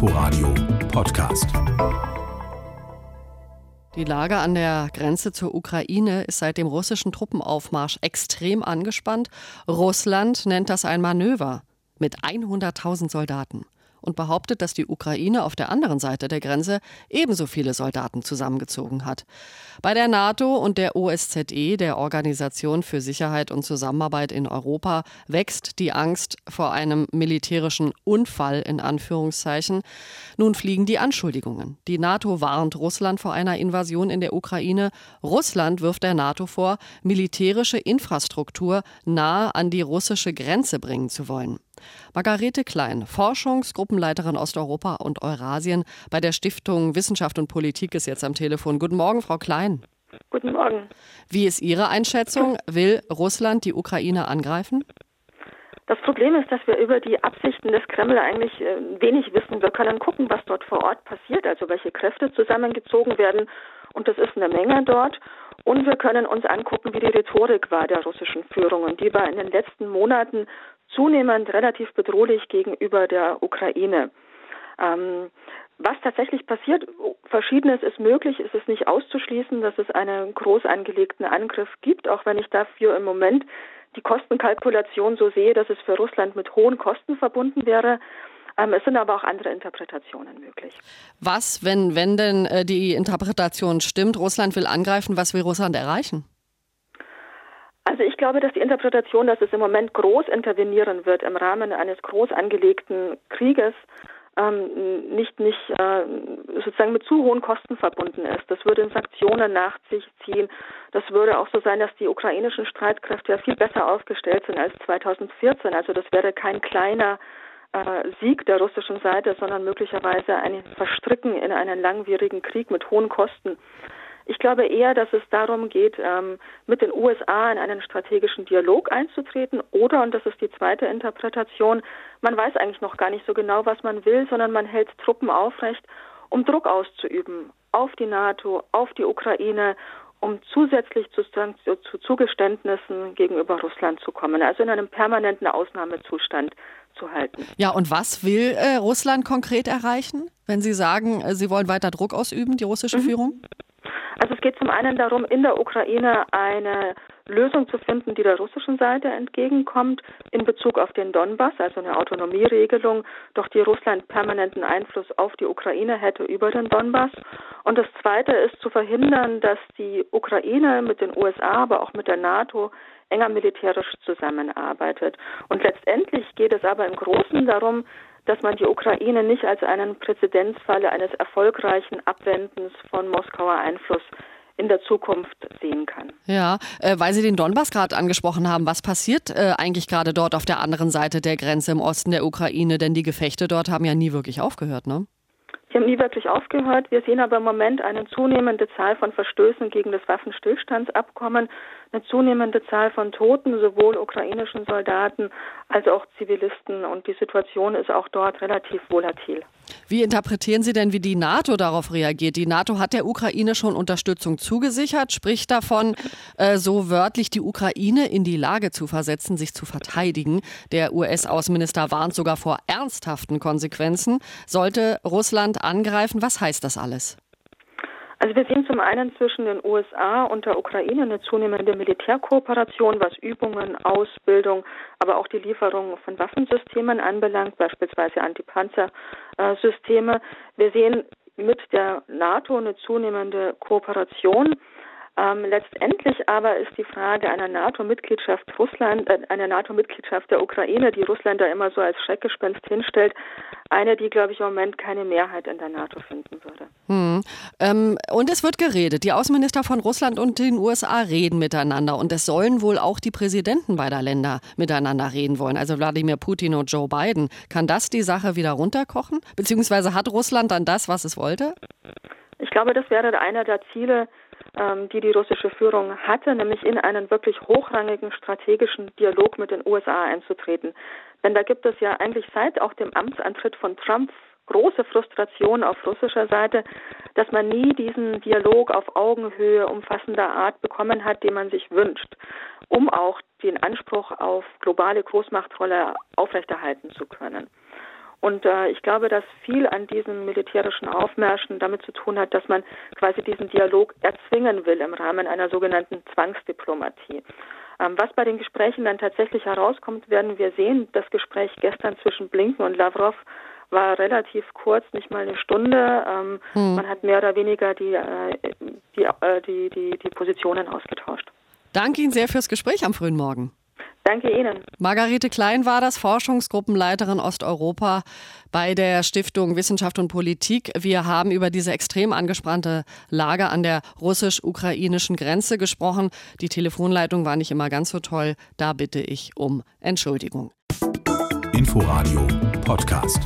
Inforadio Podcast. Die Lage an der Grenze zur Ukraine ist seit dem russischen Truppenaufmarsch extrem angespannt. Russland nennt das ein Manöver mit 100.000 Soldaten und behauptet, dass die Ukraine auf der anderen Seite der Grenze ebenso viele Soldaten zusammengezogen hat. Bei der NATO und der OSZE, der Organisation für Sicherheit und Zusammenarbeit in Europa, wächst die Angst vor einem militärischen Unfall in Anführungszeichen. Nun fliegen die Anschuldigungen. Die NATO warnt Russland vor einer Invasion in der Ukraine. Russland wirft der NATO vor, militärische Infrastruktur nahe an die russische Grenze bringen zu wollen. Margarete Klein, Forschungsgruppenleiterin Osteuropa und Eurasien bei der Stiftung Wissenschaft und Politik, ist jetzt am Telefon. Guten Morgen, Frau Klein. Guten Morgen. Wie ist Ihre Einschätzung? Will Russland die Ukraine angreifen? Das Problem ist, dass wir über die Absichten des Kreml eigentlich äh, wenig wissen. Wir können gucken, was dort vor Ort passiert, also welche Kräfte zusammengezogen werden. Und das ist eine Menge dort. Und wir können uns angucken, wie die Rhetorik war der russischen Führung. Und die war in den letzten Monaten zunehmend relativ bedrohlich gegenüber der Ukraine. Ähm, was tatsächlich passiert, verschiedenes ist möglich, ist es nicht auszuschließen, dass es einen groß angelegten Angriff gibt, auch wenn ich dafür im Moment die Kostenkalkulation so sehe, dass es für Russland mit hohen Kosten verbunden wäre. Ähm, es sind aber auch andere Interpretationen möglich. Was, wenn, wenn denn äh, die Interpretation stimmt, Russland will angreifen, was will Russland erreichen? Also ich glaube, dass die Interpretation, dass es im Moment groß intervenieren wird im Rahmen eines groß angelegten Krieges, ähm, nicht, nicht äh, sozusagen mit zu hohen Kosten verbunden ist. Das würde Sanktionen nach sich ziehen. Das würde auch so sein, dass die ukrainischen Streitkräfte ja viel besser aufgestellt sind als 2014. Also das wäre kein kleiner äh, Sieg der russischen Seite, sondern möglicherweise ein Verstricken in einen langwierigen Krieg mit hohen Kosten. Ich glaube eher, dass es darum geht, ähm, mit den USA in einen strategischen Dialog einzutreten oder, und das ist die zweite Interpretation, man weiß eigentlich noch gar nicht so genau, was man will, sondern man hält Truppen aufrecht, um Druck auszuüben auf die NATO, auf die Ukraine, um zusätzlich zu, zu Zugeständnissen gegenüber Russland zu kommen, also in einem permanenten Ausnahmezustand zu halten. Ja, und was will äh, Russland konkret erreichen, wenn Sie sagen, äh, Sie wollen weiter Druck ausüben, die russische mhm. Führung? Also es geht zum einen darum, in der Ukraine eine Lösung zu finden, die der russischen Seite entgegenkommt in Bezug auf den Donbass, also eine Autonomieregelung, durch die Russland permanenten Einfluss auf die Ukraine hätte über den Donbass. Und das Zweite ist zu verhindern, dass die Ukraine mit den USA, aber auch mit der NATO enger militärisch zusammenarbeitet. Und letztendlich geht es aber im Großen darum, dass man die Ukraine nicht als einen Präzedenzfalle eines erfolgreichen Abwendens von Moskauer Einfluss in der Zukunft sehen kann. Ja, äh, weil Sie den Donbass gerade angesprochen haben, was passiert äh, eigentlich gerade dort auf der anderen Seite der Grenze im Osten der Ukraine? Denn die Gefechte dort haben ja nie wirklich aufgehört, ne? Sie haben nie wirklich aufgehört. Wir sehen aber im Moment eine zunehmende Zahl von Verstößen gegen das Waffenstillstandsabkommen, eine zunehmende Zahl von Toten, sowohl ukrainischen Soldaten als auch Zivilisten. Und die Situation ist auch dort relativ volatil. Wie interpretieren Sie denn, wie die NATO darauf reagiert? Die NATO hat der Ukraine schon Unterstützung zugesichert, spricht davon, äh, so wörtlich die Ukraine in die Lage zu versetzen, sich zu verteidigen. Der US-Außenminister warnt sogar vor ernsthaften Konsequenzen. Sollte Russland angreifen, was heißt das alles? Also wir sehen zum einen zwischen den USA und der Ukraine eine zunehmende Militärkooperation, was Übungen, Ausbildung, aber auch die Lieferung von Waffensystemen anbelangt, beispielsweise Antipanzersysteme. Wir sehen mit der NATO eine zunehmende Kooperation ähm, letztendlich aber ist die Frage einer NATO-Mitgliedschaft Russland, äh, einer NATO-Mitgliedschaft der Ukraine, die Russland da immer so als Schreckgespenst hinstellt, eine, die, glaube ich, im Moment keine Mehrheit in der NATO finden würde. Hm. Ähm, und es wird geredet. Die Außenminister von Russland und den USA reden miteinander. Und es sollen wohl auch die Präsidenten beider Länder miteinander reden wollen. Also Wladimir Putin und Joe Biden. Kann das die Sache wieder runterkochen? Beziehungsweise hat Russland dann das, was es wollte? Ich glaube, das wäre einer der Ziele, die die russische Führung hatte, nämlich in einen wirklich hochrangigen strategischen Dialog mit den USA einzutreten. Denn da gibt es ja eigentlich seit auch dem Amtsantritt von Trump große Frustration auf russischer Seite, dass man nie diesen Dialog auf Augenhöhe umfassender Art bekommen hat, den man sich wünscht, um auch den Anspruch auf globale Großmachtrolle aufrechterhalten zu können. Und äh, ich glaube, dass viel an diesen militärischen Aufmärschen damit zu tun hat, dass man quasi diesen Dialog erzwingen will im Rahmen einer sogenannten Zwangsdiplomatie. Ähm, was bei den Gesprächen dann tatsächlich herauskommt, werden wir sehen. Das Gespräch gestern zwischen Blinken und Lavrov war relativ kurz, nicht mal eine Stunde. Ähm, hm. Man hat mehr oder weniger die, äh, die, äh, die, die, die Positionen ausgetauscht. Danke Ihnen sehr fürs Gespräch am frühen Morgen. Danke Ihnen. Margarete Klein war das, Forschungsgruppenleiterin Osteuropa bei der Stiftung Wissenschaft und Politik. Wir haben über diese extrem angespannte Lage an der russisch-ukrainischen Grenze gesprochen. Die Telefonleitung war nicht immer ganz so toll. Da bitte ich um Entschuldigung. Inforadio Podcast.